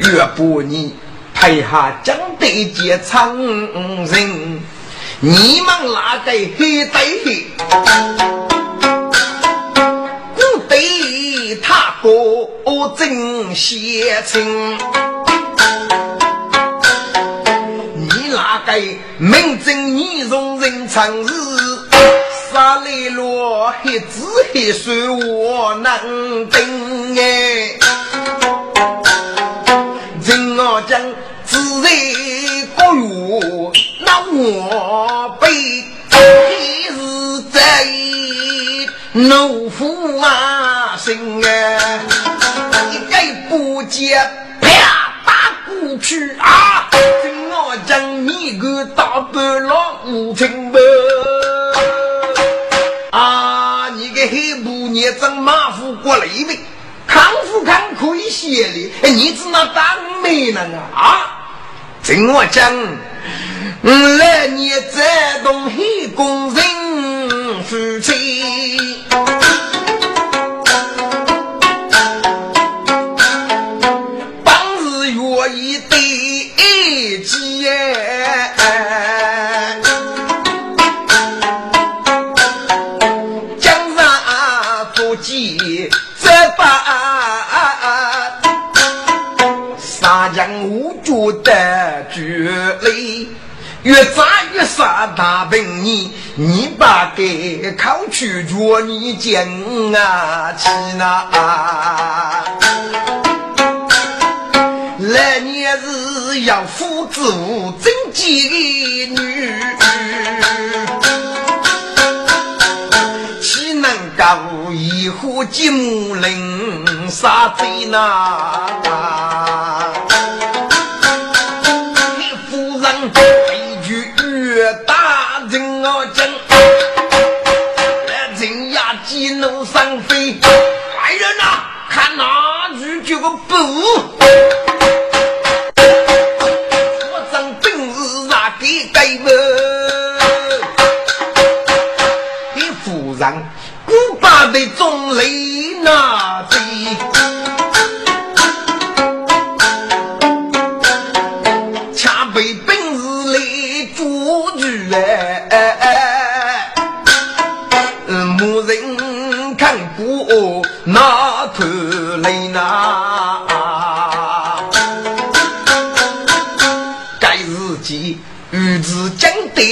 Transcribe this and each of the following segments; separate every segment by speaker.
Speaker 1: 走，月不你台下讲得见长人，你们哪个黑对黑？古对他哥真写情。名正言顺人常日，沙里落黑子黑水我能登哎。我讲自然国有那我辈，一日在怒夫啊心哎，一概不接啪打过去啊！我将你个大半老无情吧！啊，你个黑布你长马虎过来呗，看不看可以写的？哎，你只那当媒人啊！啊，听我讲，来年这东黑工人夫妻。得绝嘞越扎越杀大本你，你把给考取着你讲啊去哪？来年是要夫子真几女，岂能够一呼金木人杀贼呐？Thank you.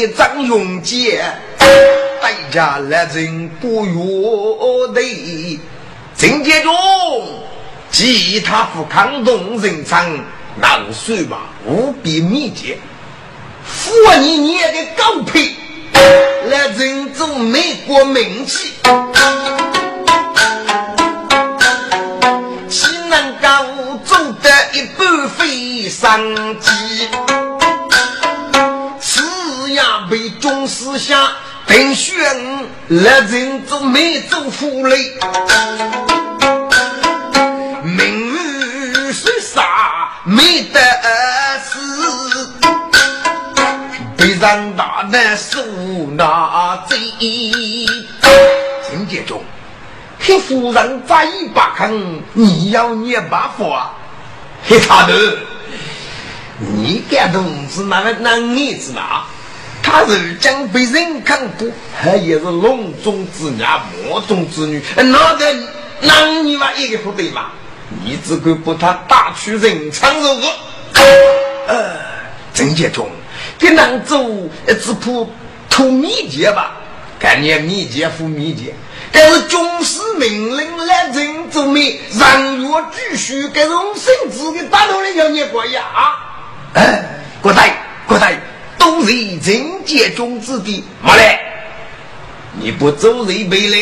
Speaker 1: 张永杰，代家来人不约的，陈杰忠，其他富康东人唱，那算吧，无比密集。富你捏的高配，来人做美国名气，岂能够做得一半飞上机？思想等选来人做没做夫嘞，名誉是啥没得事，被人大难受那罪。陈杰忠，黑夫人再不肯，你要捏把火，黑他的，你干东西哪个那儿子嘛？他是将被人看过，还也是笼中之娘、莫中之女，哪个男女嘛一个不对嘛？你只管把他打去人场如何？呃，郑杰忠，跟郎走只怕图秘籍吧？看你秘籍付秘籍，但是军师命令来人做媒，让若继续给荣生子给打到了要你过呀？哎，国代，国代。都是人间中之的，没来，你不走人背来，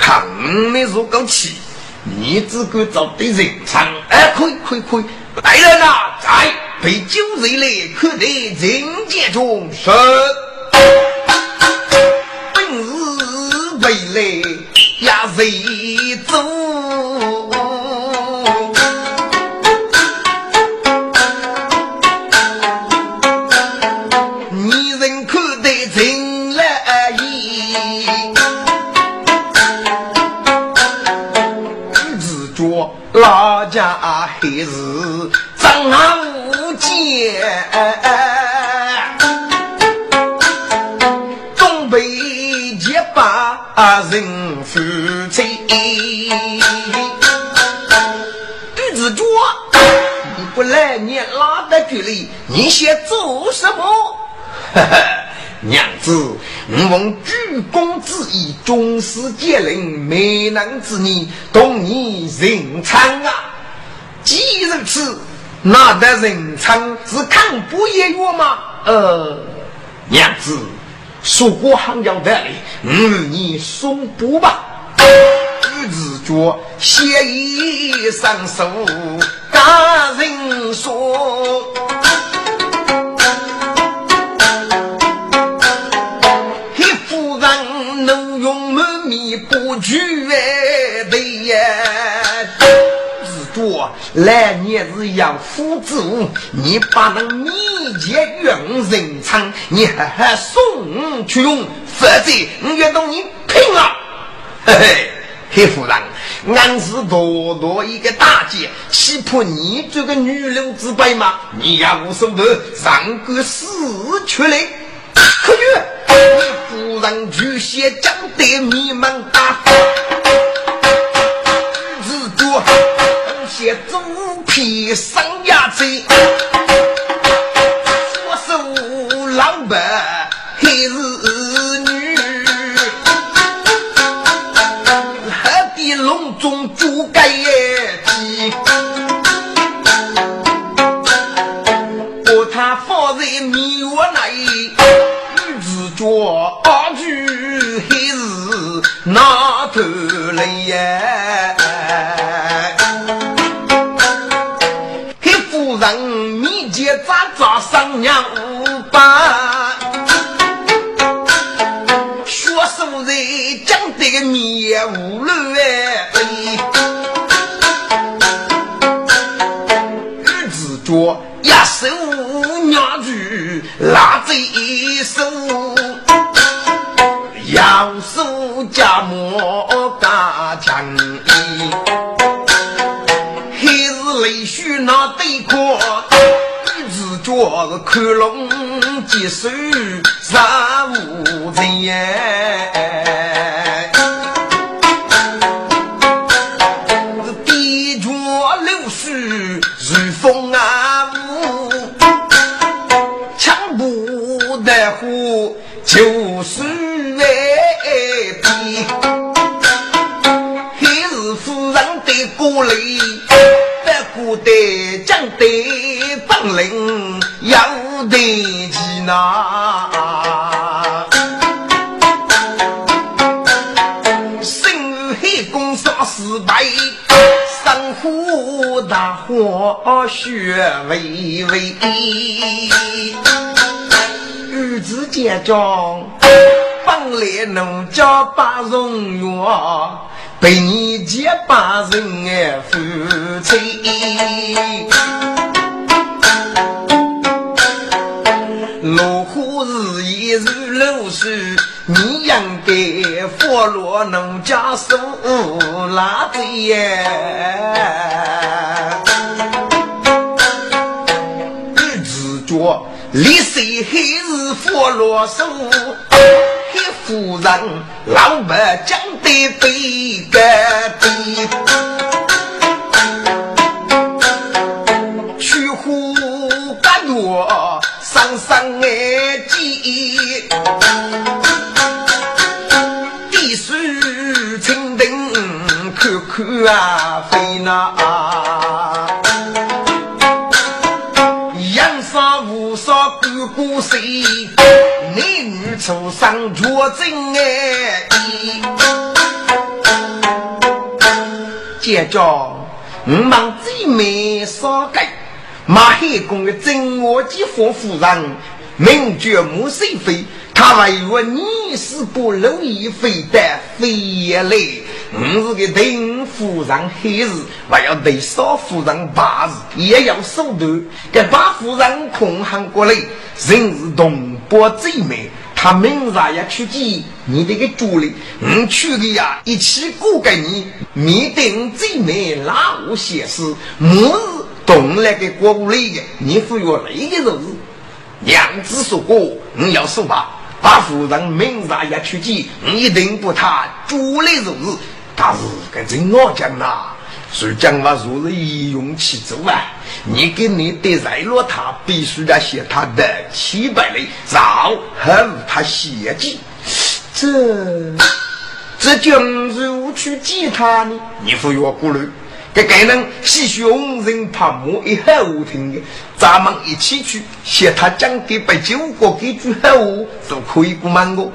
Speaker 1: 看你如果气，你只管找对人唱，哎，可以可以可以，来人呐，在被酒人来，可得人间中生，本日未来呀，谁走？老家还是张无间，东北结巴人夫妻。女子脚，你不来，你拉的距离，你先做什么？哈哈。娘子，我奉主公之意，军师接令，美男之女同你人参啊！既如此，那得人参是看不厌我吗？呃，娘子，说过还要得嘞，我与你送步吧。与子觉写一上手，大人说。去哎，对呀，是多来年是养夫子，你把那米钱用人仓，你还还送去用，否则我要同你拼了！嘿嘿，黑夫人，俺是多多一个大姐，岂怕你这个女流之辈吗？你也无所谓，上个死去嘞，可去。夫人巨蟹讲得迷茫大，日主些猪皮上牙嘴，说手老板还是头来呀？黑夫人面前咋咋上娘五八，学书人讲得个面无乱哎，日子做一手娘举拉着手。要数家莫日子着看龙接手杀无人。地着流水如风啊雾，枪不得火就是。过来，得过得将得本领要得起那，生黑公杀失败，生火大火血微微，日子结账。上来农家把荣耀，被你结把人夫妻。老虎日一日露水，你养的佛罗农家树拉子耶。日子脚，立谁还是佛罗树？黑夫人老白讲的对个对，上上哎记，地书清定看看啊飞那，阳上无少姑姑谁，男女出生绝真哎。接着，我忙最美少改。马黑公的真我几夫夫人，名绝母谁非？他为我你是不容易非得非也来。我是个丁夫人黑日，还要对少夫人八日，也要手段。给八夫人空喊过来，人是东北最美。他明日要出击，你这个主力，我去的呀，一起过给你。面对最美，哪无闲事？末日。动来给国务里的，你服药那个日子，娘子说过，你要说吧，把夫人明日也去见，你一定不他主来日子。但是跟真我讲呐，谁讲话若是一用其足啊？你跟你得在落他，必须要写他的七百里，然后还他写记。这这将如去见他呢？你服药过来。这个人喜雄人怕木一好听的，咱们一起去学他讲的白酒国几句好话，都可以不瞒我。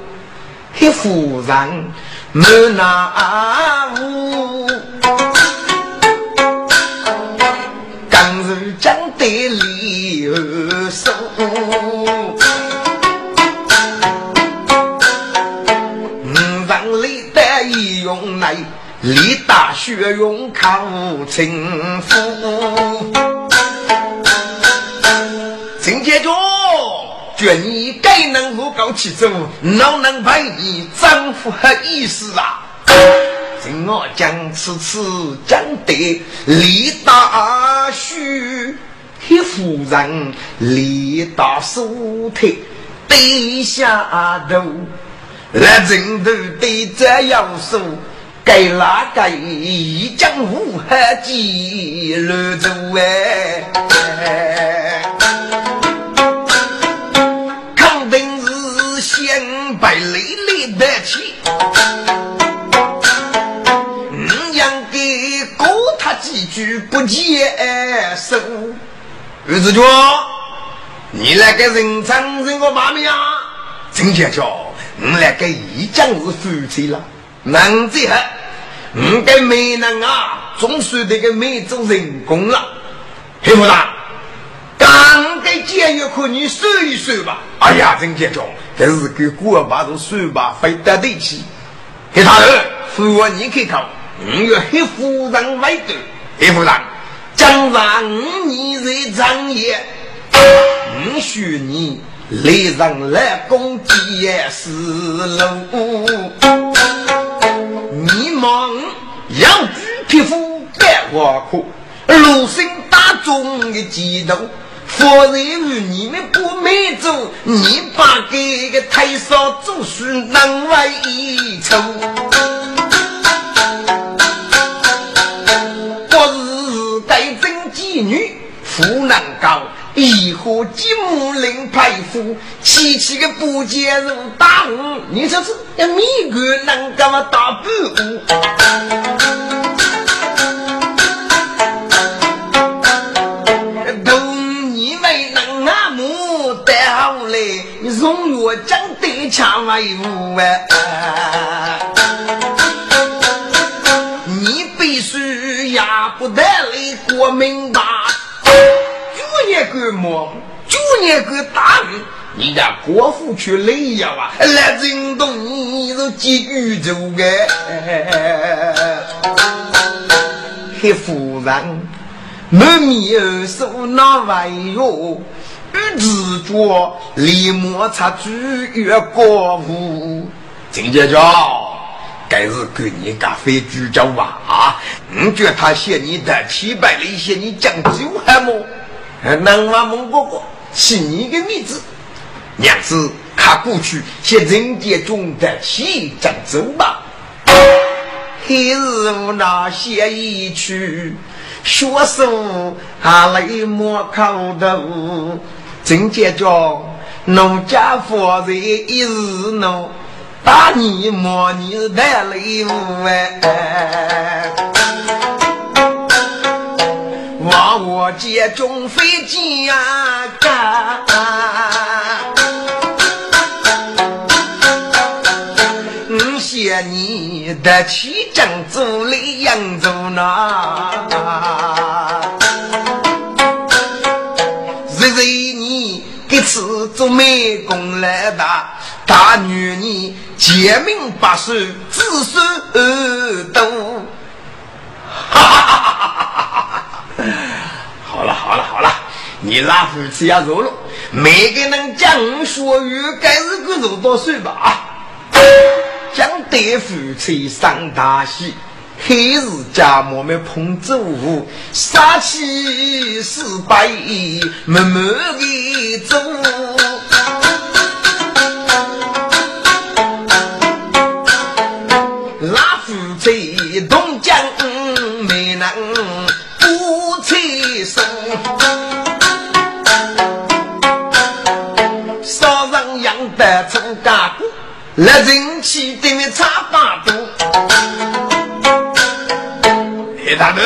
Speaker 1: 黑夫人没那屋，刚是讲的理来。力大血勇抗清夫，陈杰忠，觉你该能够搞其中，哪能陪你丈夫和意思啊？听我讲，此次讲得力大血，黑夫人力大手提低下头，来人头对这样说。该哪个一江湖何几路走哎？肯定是先败累累得起，你养给过他几句不接受。儿子说：“你那个人称人个妈咪啊？陈家叫你那个一江是夫妻了。”男子汉，你跟美男啊，总算得个美做人工了。黑夫大，刚给监狱可你说一说吧。哎呀，真结交，这是给古把都说吧，非得对起。黑大人，父王你可靠，你要黑夫人为头。黑夫人，将上五年在长夜，你许你来人来攻击是路。你忙要举皮肤白花裤，如生大众的激动。夫人与你们不美走，你把这个太少做事难为一筹。我是该真妓女，富难高。一伙金木林排夫，七七个不接入大屋，你说是要米个能干嘛大半屋？都你为能阿母带好来，你送我将对枪为伍啊！你必须压不得来过明？一个么？就一个大鱼，你家国父去累呀哇！来震动你都几宇宙个？黑夫人，满面手拿玩哟，玉子脚立马插住月国父。金姐姐，该是给你个非主角哇！你觉得他嫌你的七百里嫌你讲究还么？南王孟哥哥，是你的名字。娘子，看过去，写人间中的起江州吧。黑日无那写一曲，学书还泪莫口头。真见着农家夫人一日闹，大你莫你带泪无哎。望我家中飞啊！你的起江走来扬州那，日日你给此做美工来的，大女你揭明八寿子孙多。哈哈哈哈哈哈！好了好了好了，你拉夫妻要走了，每个人讲说语该是个多岁吧啊？将对夫妻上大戏，黑日家母们捧酒，杀气四百慢慢的走。那夫妻同江没能姑。来人气对面差八度，黑大头，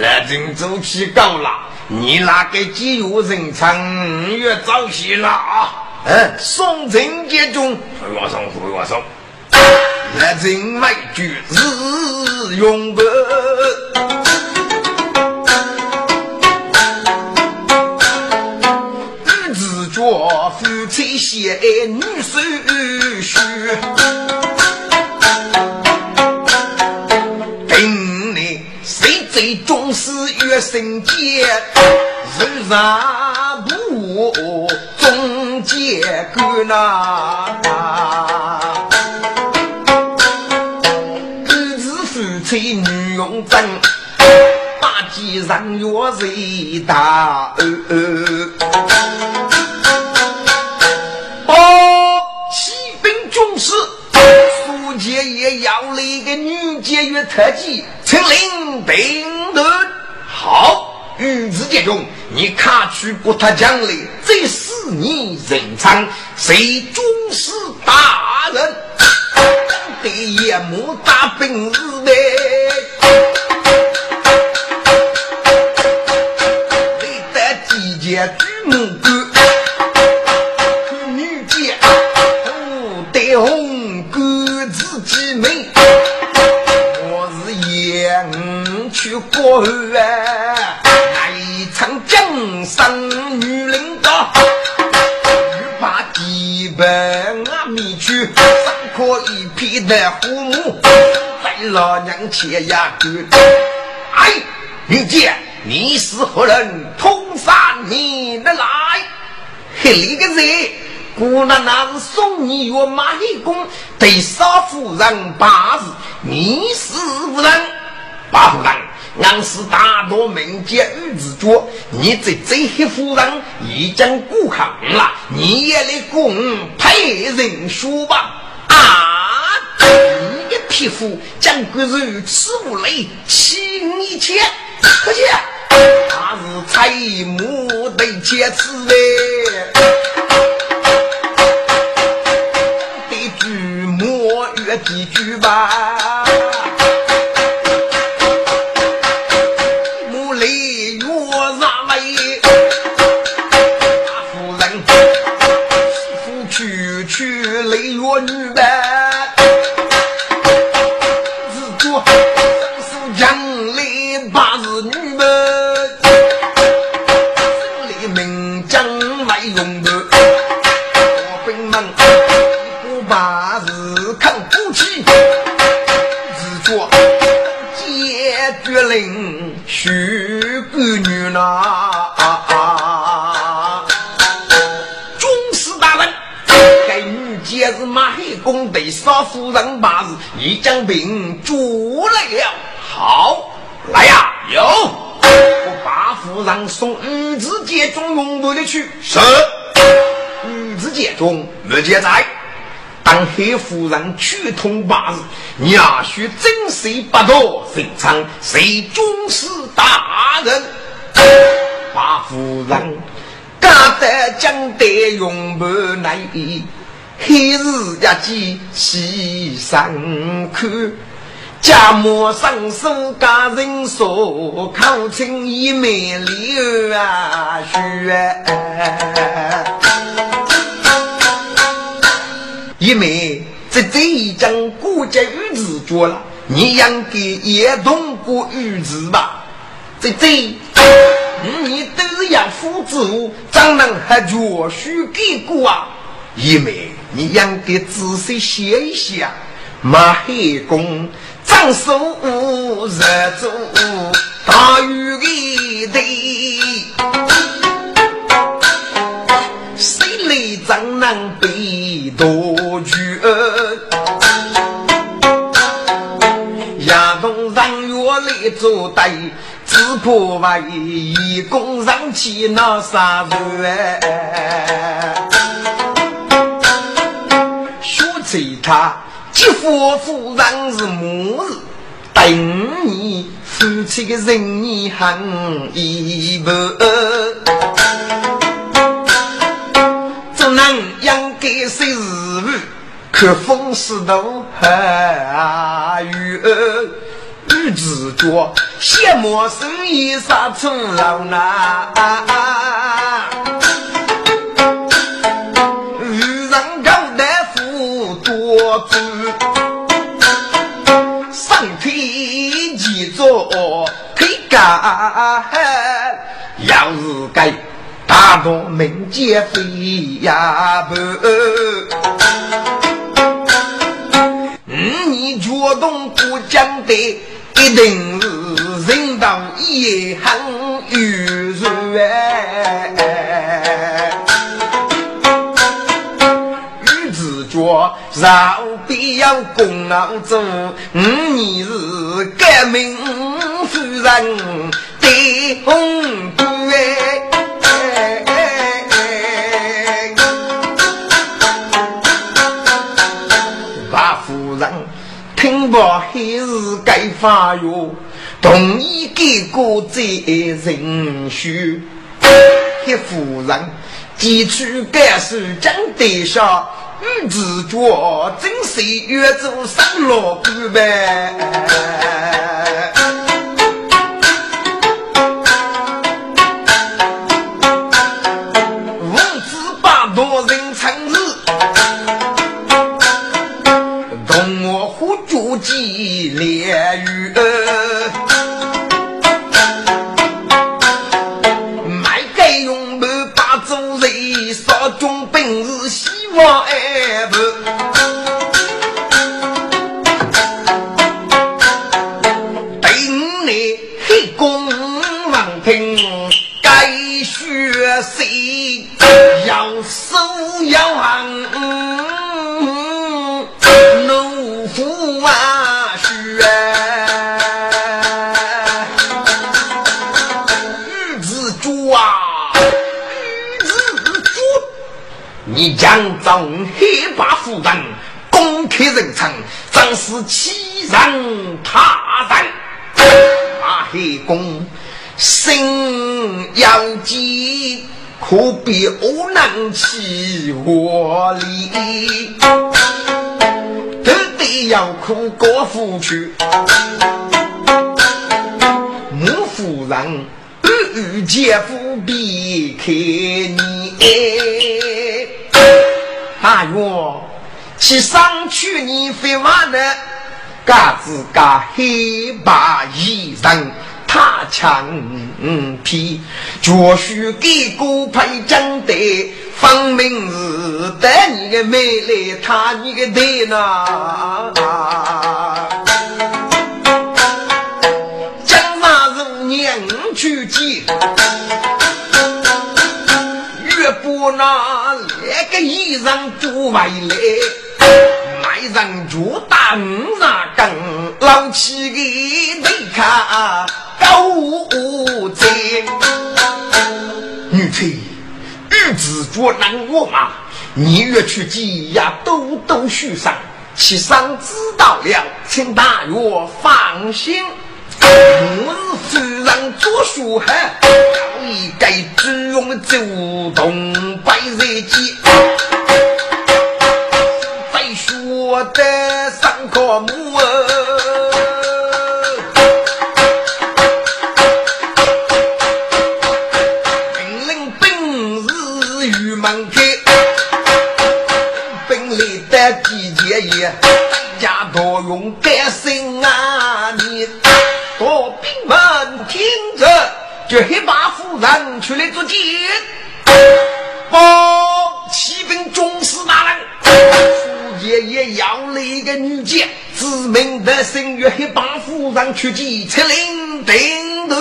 Speaker 1: 来人走起高了，你那个节约人场越早些了啊！嗯，送人节中，回我送，回我送，来人买句日用的。夫妻相爱女手月生节？人上不中间干呐？儿子夫妻女用真，八几人月谁大？节约特技，请领兵的好玉子节中，你看去不他将来，这是你人长谁忠实大人？得夜幕大兵日的，你得集结举目官，女杰不得红歌自己美。去过后啊，上可一匹的虎母，在老娘前呀哥，哎，女姐，你是何人？通杀你的来？嘿，那个贼，姑奶奶是送你岳马黑公，对少夫人八字，你是，是大多民间玉子脚，你这这些夫人已经过行了，你也来供配人说吧。啊，你的皮肤将骨如此无泪，欺你钱，可惜他是财母的劫次嘞，得举莫越几句吧。夫人把日，已将兵捉来了。好，来呀，有，我把夫人送女子街中用不的去。
Speaker 2: 是，
Speaker 1: 女子街中日节在。当黑夫人去通八字，也许真谁不多，非常谁军师大人。八夫人敢得将得用不来，黑日一见西山看，家莫上手家人说，考清一面里啊学。一妹，这这一张国家玉字做了，你应该也通过玉字吧？这这，你都是养父子，怎能还绝许给过啊？一妹，你应该仔细想一想，马黑公张手热做大玉的谁来怎能被夺？去，亚东上月来做对，只怕为义工上去那啥子说起他继父夫人是母子，等你夫妻的人你很一不，只能养给谁日。可风势都还雨雨子脚，羡慕生意杀成老难。夫多子，上天几座推杆，要是该大多门接飞呀不。你决动不讲的，一定是人道也很愚蠢哎！饶必要功劳做，你是革命夫人的红姑哎！听罢还是该发哟，同意给个责任书。黑夫人提出该是讲得下，五子觉真是越做上老官呗。王子把多人称是。几连雨，买给用不把做人，少种本事希望爱谁要手要行。你将中黑把夫人公开人称，真是欺人他人。马黑公心要急，可比我能起我力，都得要苦过夫去。母夫人与姐夫避开你。大约去上去你飞完了，嘎子嘎黑白衣裳，他强皮，绝须给孤配真的方明是得你的美丽，他你的对呐。今晚是年初几？月不那个衣裳不外来。人就打五十根，老气的得看狗贼。女婿，日子捉难我嘛，你越去记呀，都都许上。其上知道了，请大约放心。我是夫人做书汉，早已该只用走动百日记。再说的上课目，本领本事与门开，本领的季节也，大家都用改心啊你。多兵们听着，这黑马夫人出来做监。报启禀中士大人，苏爷爷要了一个女监，知名的声誉黑马夫人出击，出令定夺。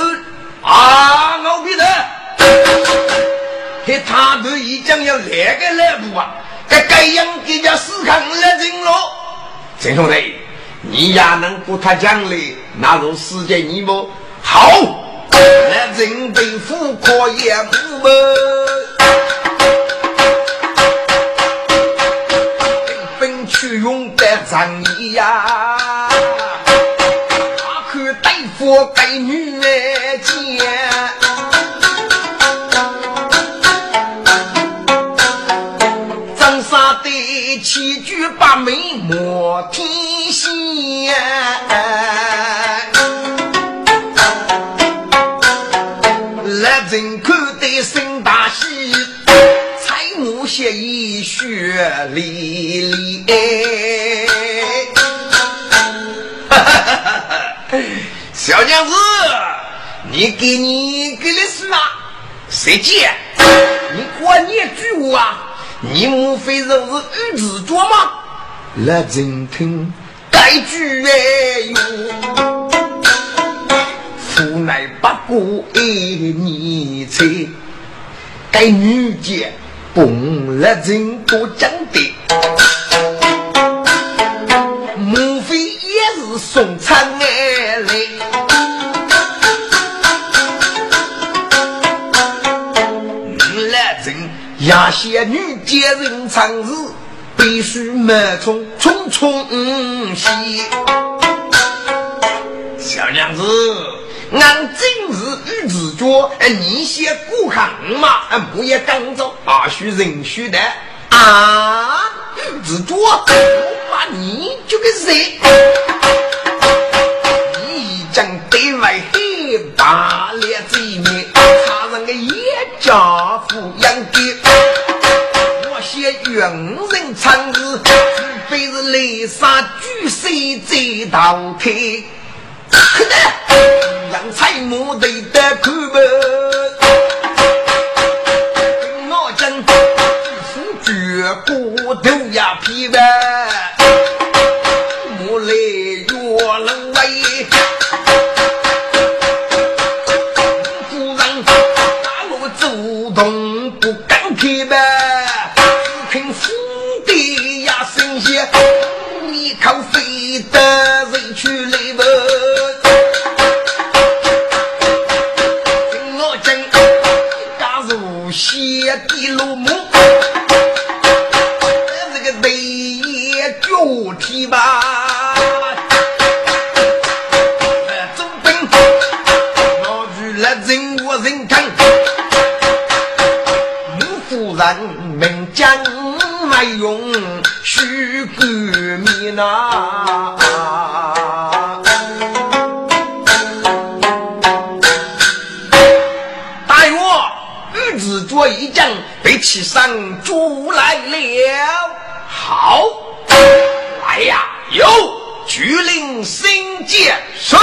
Speaker 1: 啊，老皮的，黑他都已经要来个来不啊？该该样给家死扛了人喽，郑兄弟。你也能不他讲理，那如世界你么好？那人被富可也不么？用的仗义呀，大可大夫给女儿见。七句八眉莫天仙，来人看得心大喜，血衣雪里唉哈哈哈哈哈小娘子你给你给的是哪谁借？你给我念我啊你莫非就是女子做吗？来真听该拒哎哟夫乃不顾一粒米该女子蹦了人多讲的，莫非也是送餐来？亚仙女接人长日，必须满从匆匆西。小娘子，俺今日玉子脚，你先过行嘛，不要赶走，啊，许人许的啊，玉子脚，我把你就给谁？你将对外黑大脸子面，他人个叶家富养的。人人参日，除非是雷杀巨水在倒退。可得让彩木对得苦吧？被其上捉来了。好，来呀，有巨灵星剑神，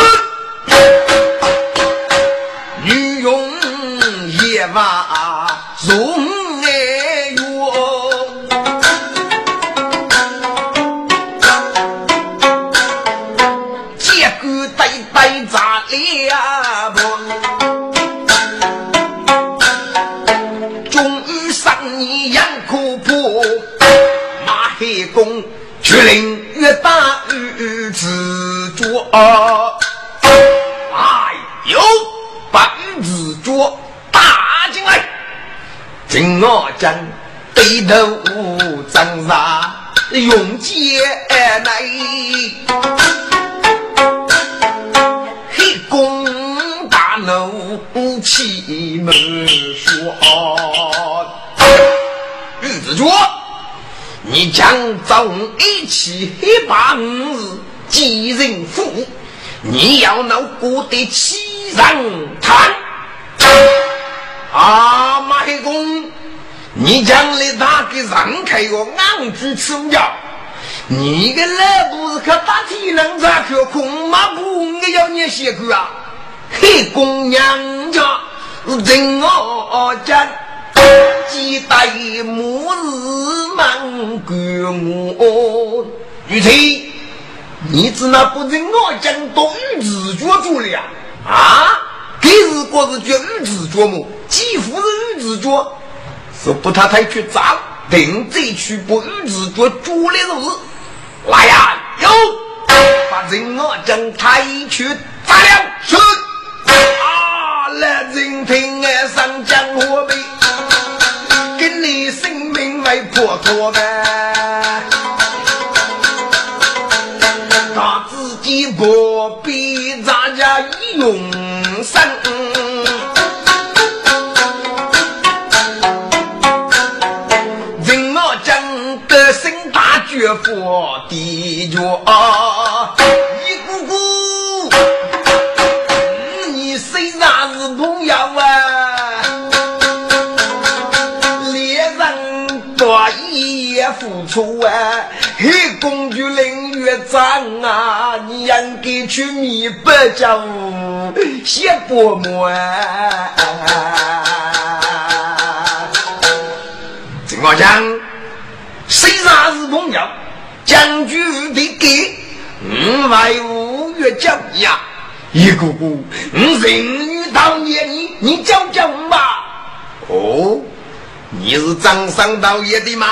Speaker 1: 对头张杀，用剑来，黑公大怒气门说。
Speaker 2: 玉子脚，你将早一起黑八五日几人府，你要闹过得欺人贪。
Speaker 1: 啊，马黑公，你将来哪个让开个昂居吃药？你个老不是可打体能咋可空马不应该要你写个啊？黑公娘家人我家。几代末日忙过我，
Speaker 2: 玉翠，
Speaker 1: 你只那不认我讲到玉子脚住了啊？啊给是过是叫玉子脚么？几乎是玉子脚，是不他太去砸，等这去不玉子脚住的日子
Speaker 2: 来呀！有
Speaker 1: 把人我讲太去砸了，
Speaker 2: 是
Speaker 1: 啊！来人听俺上江河北。为破脱呗，他自己不必咱家用出啊，黑公主领月长啊，你应该去弥白家务谢伯母啊。
Speaker 2: 怎么讲？谁杀是朋友？将军的给，五外五月讲呀，一姑姑，我人女当年你你讲讲吧。
Speaker 1: 哦，你是张三道爷的吗？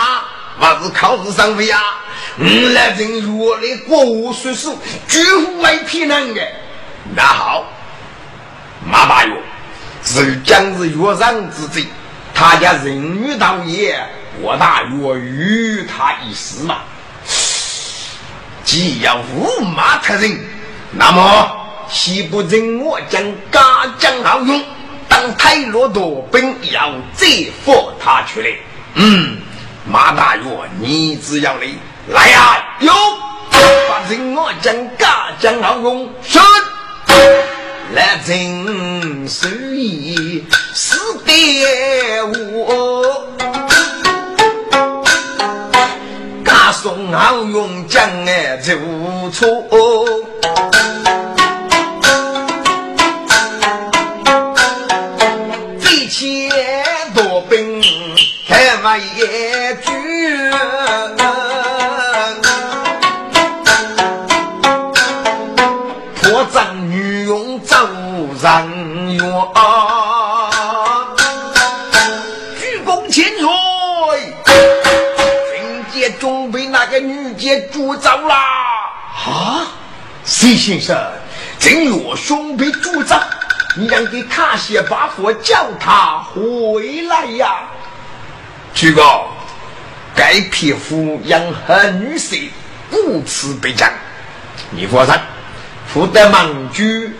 Speaker 1: 我是考试上位啊！我来人若来国务岁数，绝不为骗人的。
Speaker 2: 那好，马大岳
Speaker 1: 是将是岳上之贼，他家人女道爷，我大岳与他一死嘛。
Speaker 2: 既要五马特人，那么岂不人我将家将好用，当太骆驼兵，要折服他出来？
Speaker 1: 嗯。马大岳，你只要来来呀！有把人我将家将好用，是来真是一死的我，家送好用将哎就错，最切多兵开马也。人冤，鞠躬千岁，军界准备那个女杰捉走了。
Speaker 2: 啊，徐先生，正月兄被捉走，你让给卡些把火叫他回来呀。
Speaker 1: 鞠躬，该匹夫养恨女色，无耻被斩。你说他福德忙居。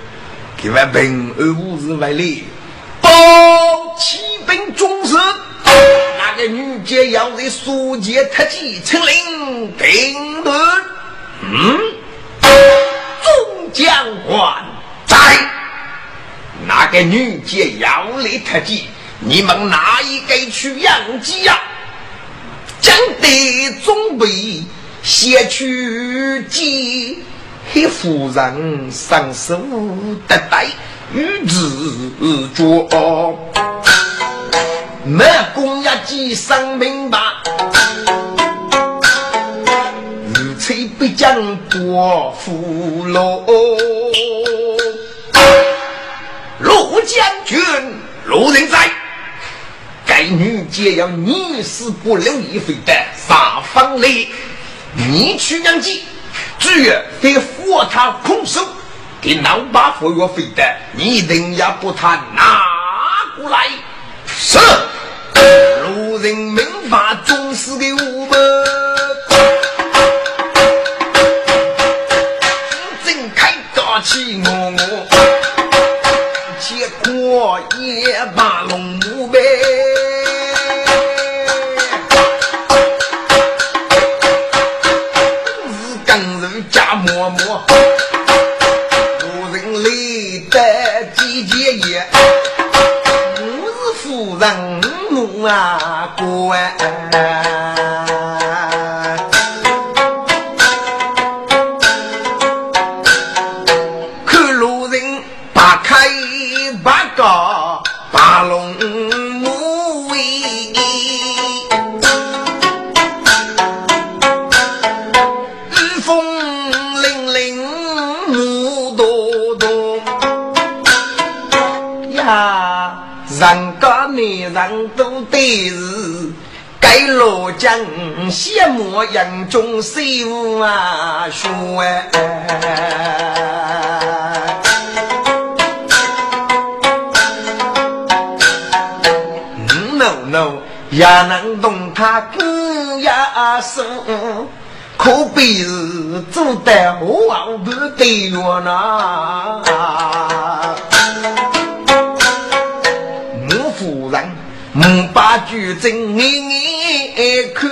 Speaker 1: 一万平安无事为力，报启禀中士，那个女杰要在苏杰特级称领定论。
Speaker 2: 嗯，众将官在，
Speaker 1: 那个女杰要来特级，你们哪一个去养鸡呀？将得准备先去鸡。黑夫人上手得带玉子脚，没公要记生明白，如吹不将多俘虏。
Speaker 2: 陆将军，陆人在，
Speaker 1: 该女杰要你死不留一回的撒方里。
Speaker 2: 你去养鸡，只要得佛他空手，给老把佛药费的，你一定要把他拿过来。
Speaker 1: 是，路人民法总是给我们，正开大气我我，结果也把龙母呗。是该罗江羡慕杨中师傅啊学，no no 也能懂他更呀说，可比是做得好不得哟呐。五八九正眼眼看，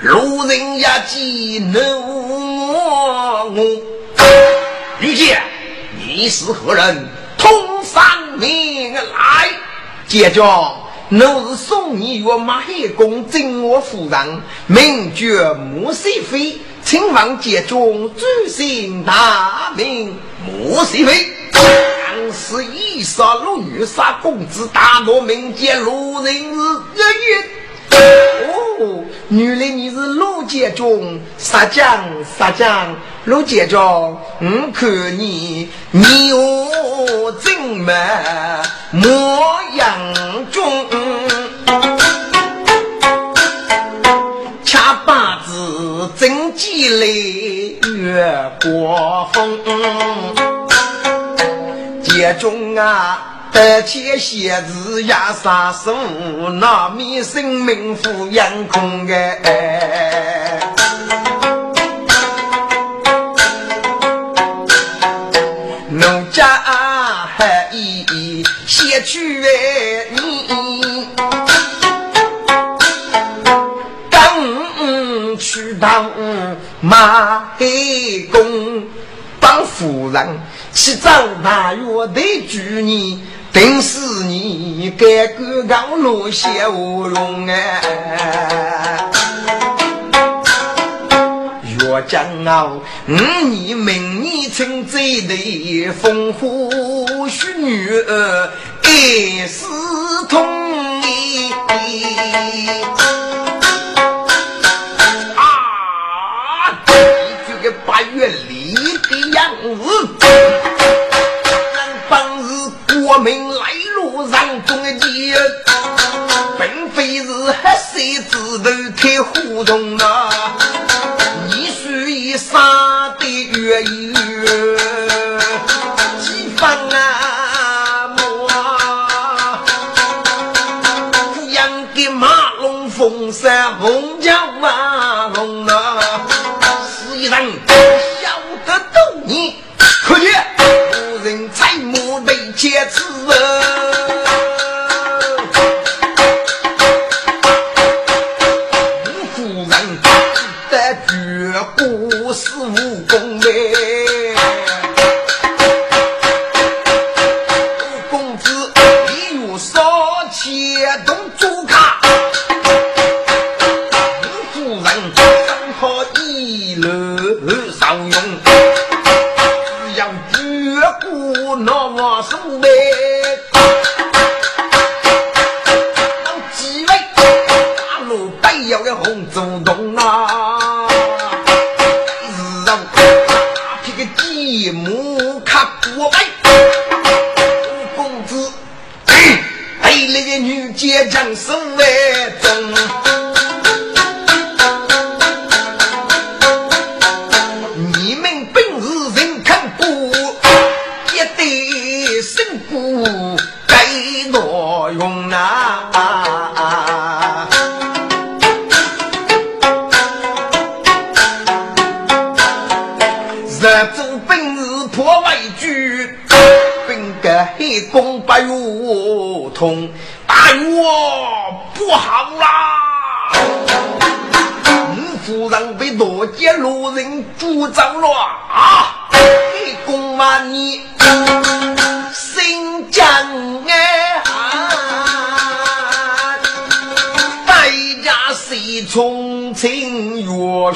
Speaker 1: 路人也见怒我。
Speaker 2: 玉姐，你是何人？
Speaker 1: 通上名来，姐家我是送你与马海公正我夫人，名绝莫西飞，请望姐中尊姓大名
Speaker 2: 莫西飞。
Speaker 1: 当时一杀路女杀公子，大罗民间路人是日月。哦，原来你是陆杰中杀将杀将，陆杰中，我看你你我真么模样中，恰八字真吉利月过风。夜中啊，得且写字压杀手，那面生命富阳空哎。农家还一写去哎你，刚去当马黑公帮夫人。七张大约得住你，定是你该个刚落下无用哎。岳江傲，五年明年春这的风花雪月，一丝痛
Speaker 2: 啊！这个八月
Speaker 1: 是黑色子头太糊涂啊！一树一山的越女杰将手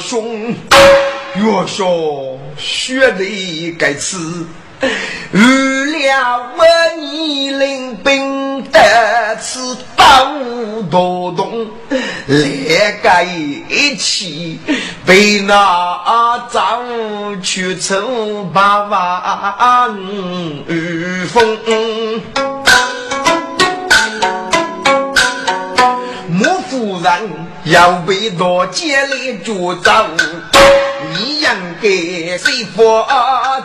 Speaker 1: 凶？越说血泪该吃，为了我你领兵得此刀多动，来个一起被那张去成八万雨风。穆夫人要被多接来捉走。你应该谁佛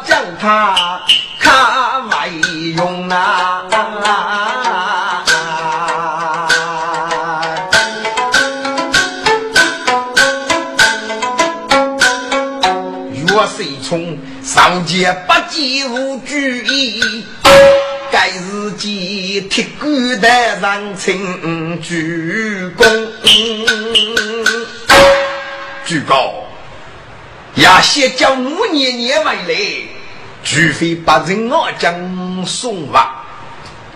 Speaker 1: 将他看为用啊？若谁从上界不计无举意，该日记铁骨的人请鞠躬，鞠躬。也先叫母年年回来，除非把人儿将送吧，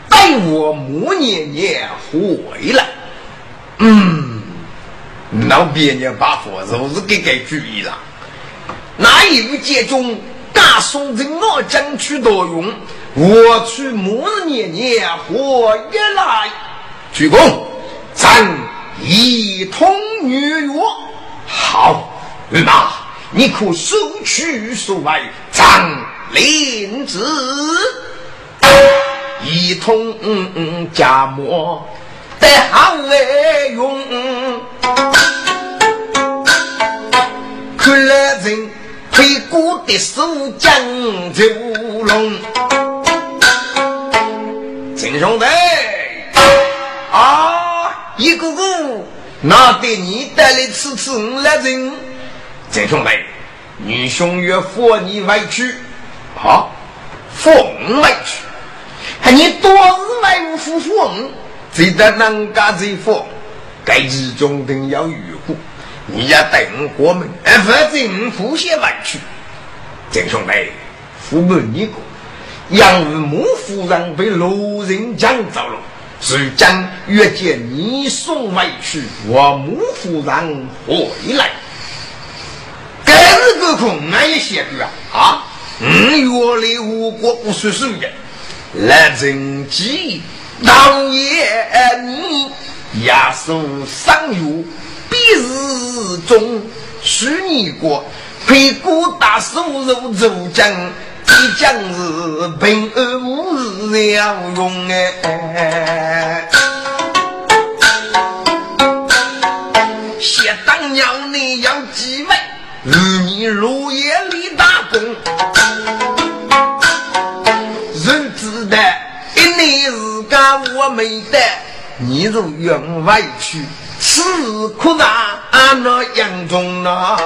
Speaker 1: 待我母年年回来。嗯，老别人把佛就是给给注意了。那一位接中，大送人儿将去多用，我去母年年回来。鞠躬，咱一同女约，好，那。你可收取所谓张灵子，一通家墨得好来用。看来人推过的手江九龙，陈兄弟，一个个拿给你带来吃吃五来人。郑兄弟，女兄约扶你回去，啊，扶我回去，还你多日来无扶扶我，只得人家这扶，该其中等要遇过，你要等我们，否则我扶先回去。郑兄弟，扶不你过，杨母夫人被路人抢走了，谁将约见你送回去，我母夫人回来。这个空俺也写过啊！啊，五月里吴国不说数的，来征集当夜你亚数三月必日中，许你过配古大叔入周江，你将是？平安无事要用哎，写当娘你要几位？日你入夜里打工，人知道一年日干我没得，你如愿外去，吃苦难那严重呐！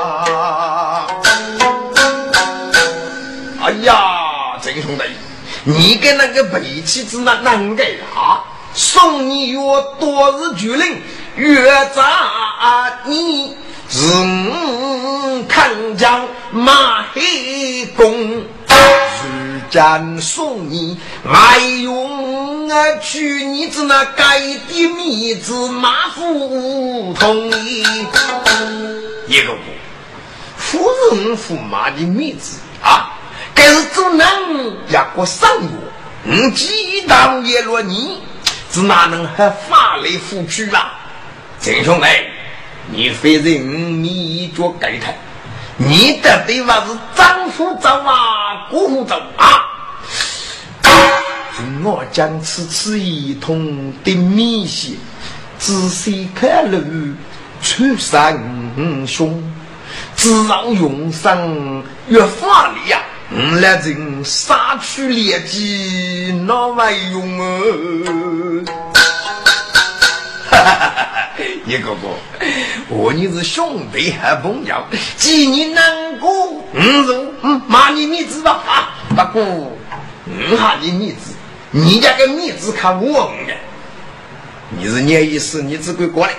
Speaker 1: 哎呀，郑兄弟，你跟那个背妻子那难给啊？送你越多日决令，越砸你。是看将马黑公，如今送你外用啊去，你只那该的米子马夫同意。一个不夫人驸马的米子啊，该是做人也过上月，你几当也落你，只哪能和法律夫去啊？陈兄弟。你非人你做给他，你的对方是丈夫走啊，姑父走啊。我将此次一通的米线，仔细看路出山凶，只让永生越法力呀，
Speaker 2: 我来人杀去劣迹，哪还用哦？哈哈哈哈一个个，我你是兄弟还朋友，既你难过，嗯嗯骂你面子吧啊！不过，嗯哈你面子，你家个面子看我的，你是你意思，你只管过来。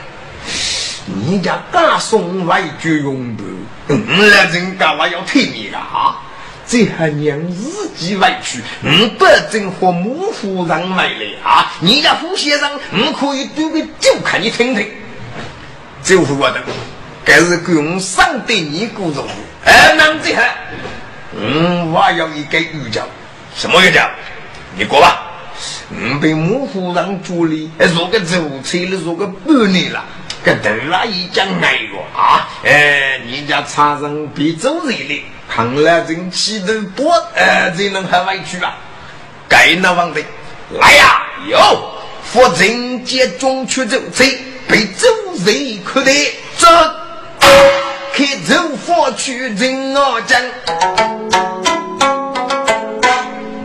Speaker 2: 你家大宋外绝用的，嗯，来人干嘛要退你啊哈？这还娘自己外去，嗯，不正和母夫人买来啊？你家胡先生，嗯，可以对个就看你听听。就是我的，该是供上对你鼓掌。哎，那这还，嗯，我要一个预兆，什么预兆？你过吧。嗯，被母夫人主理，做个走车了，做个半年了。跟头阿姨讲爱哟啊！哎，你家茶人别走热了，看来真气头多，呃，才能还委屈啊！该那王的来呀！哟，扶人接中去走车，被走热可得走，开走佛去人我讲，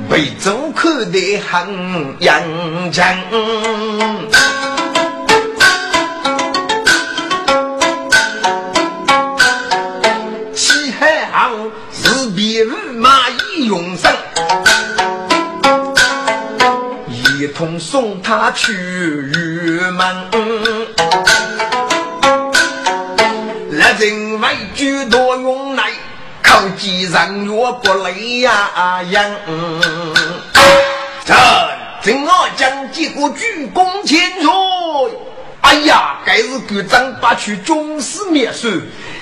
Speaker 2: 被走可得很阳江。同送他去玉门。来人为举多用来，靠几人越不累呀样。这正我将几个鞠躬千岁。哎呀，该是局长把去终死灭手，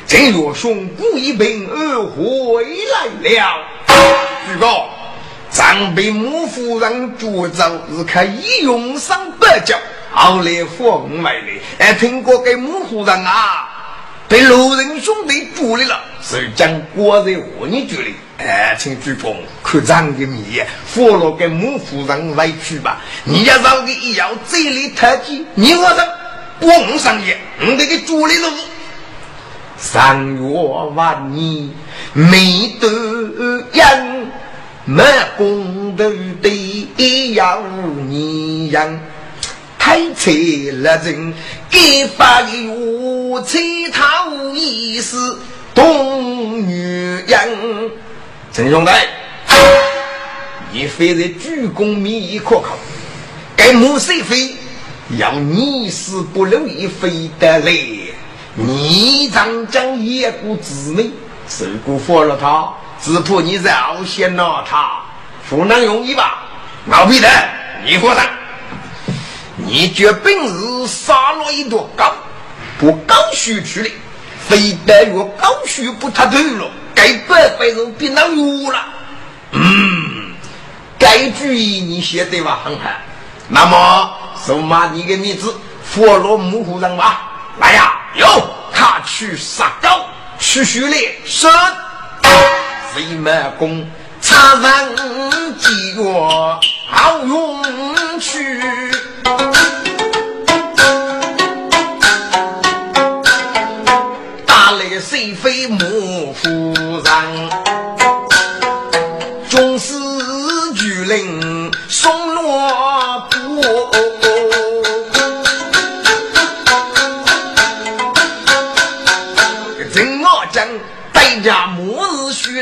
Speaker 2: 陈若兄故意平而回来了。举告，长被母夫人捉走，是可以用上百脚，后来封外的。哎，听过给母夫人啊，被路人兄弟捉来了，是将国在何你局里？哎，请举报，看长的面，活了给母夫人委屈吧。你家找个医药这里特技，你我这光上夜，你得给捉来了。三月万年没得人，满公头的要你养，太惨了人，给发的我乞讨一死动女人。陈兄弟，你非得鞠躬面可靠，该莫谁非要你死不留一非得来。你长将一股姊妹，受过服了他，只怕你饶先了他，不能容易吧？老皮的，你过来，你绝本事杀了一朵高，不高须去了，非得越高须不他头了，该白白人变那弱了。嗯，该主意你写对吧？很好，那么收马你的名字，佛罗木虎人吧。来呀，有他去杀狗，去训练杀飞满弓，插上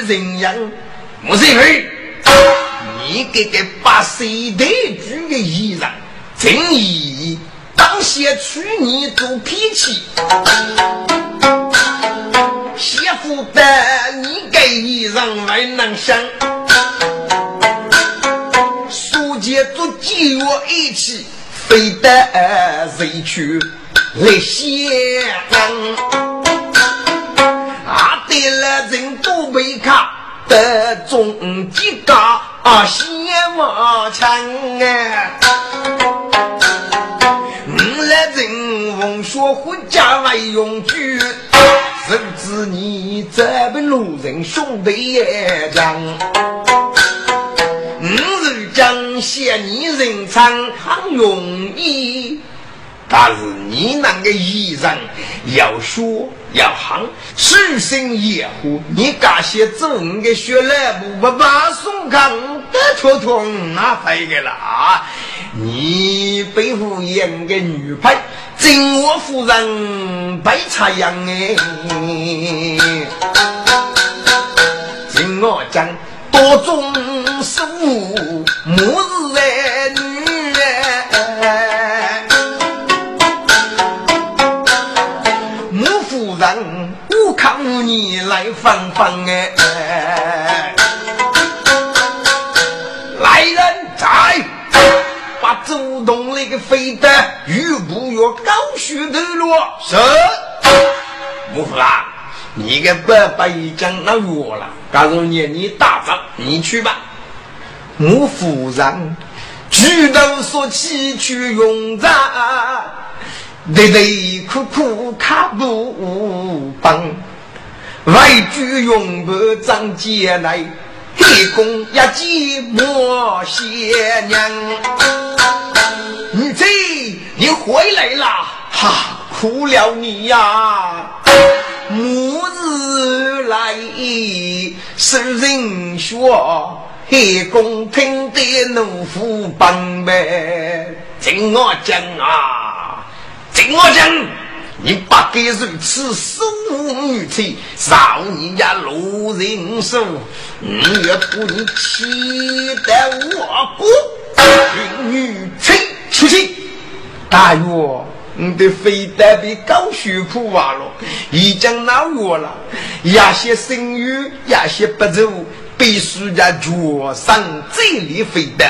Speaker 2: 人。样，莫是为你给个八岁的主的衣裳，真意当先娶你做脾气，媳妇的你给衣裳还能想，书记做几月一起，非得谁去？来写？啊，对了，人都被卡得中几个啊，先往强哎！我来人奉学回家为用具，谁知你这本路人兄弟也讲，我是讲嫌你人长很容易，但是你那个衣裳要说。要行，虚心野虎，你敢些走你个血来不不把宋康得脱脱那废个了啊！你背负一个女配，真我夫人白茶样哎！听我讲，多种事物，莫是须头落是。莫夫人，你个爸爸已经那我了。假如年你大仗，你去吧。我夫人举头说起去用战，累累苦苦卡不帮，外举用不张姐来，黑公一计莫些娘。你这你回来了，哈，苦了你呀。暮日来，是人说黑公听得怒虎帮呗。听我讲啊，听我讲，你不该如此疏女妻，少你家路人说，你也不你气得我不女妻出去，大约。你的非得被高血苦完了，已经闹我了。亚些生育，亚些不走，必须在脚上这里非得。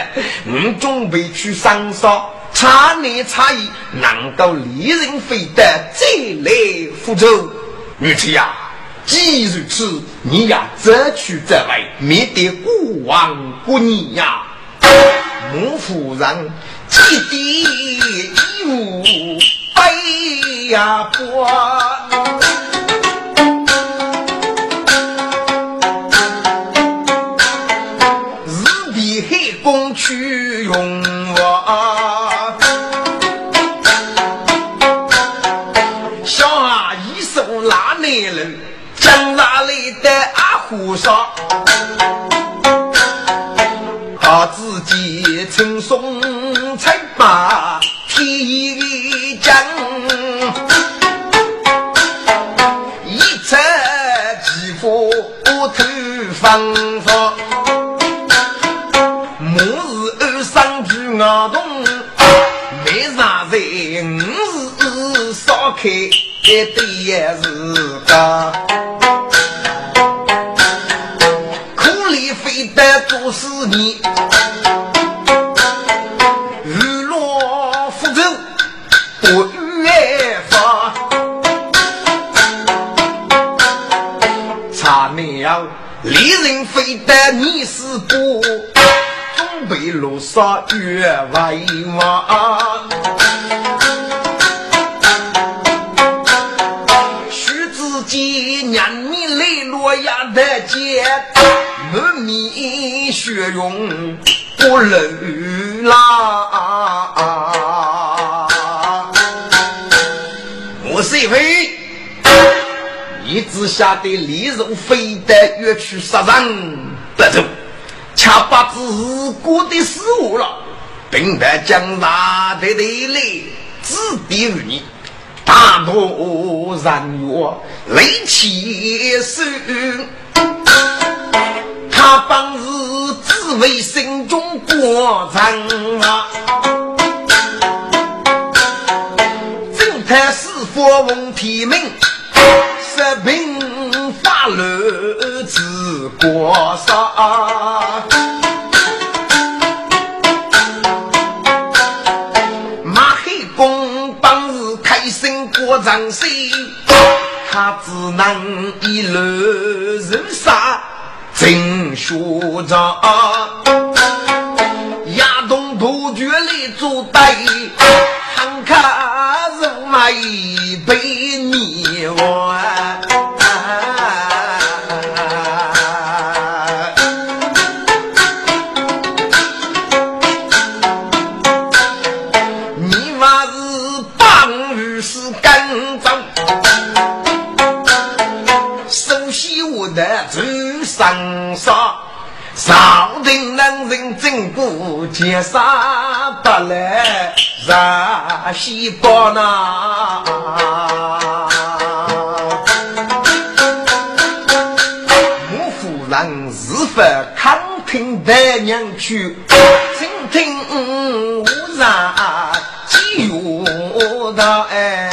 Speaker 2: 我准备去上山，差年差异，能够利人非得这来福州。女婿呀，既如此，你呀这去这来，免得过往过年呀。孟夫人，几滴衣物。飞呀过，日比黑公去用我，小阿姨手拉男人，将哪来的阿虎上，他自己轻松三句牙洞，没啥人五日烧开一对日个，苦里非得做事你。离人非得你是不，被路上越外望。须知几年你泪落呀的街，满面血容不流浪。我是一回。你只晓得利肉非得越去杀人不走，恰把自过的事物了，并得将大的的来指点于你。大多人月雷起手，他本是只为心中过长啊。正太师傅问天命。这平法律治国杀，马黑公当日开心过长生，他只能一路人杀真学长，亚东突厥来做代，汉卡肉买被你我。
Speaker 1: 不见杀不来热西包呐。我夫人是否看听白娘去？听听我让几月到哎？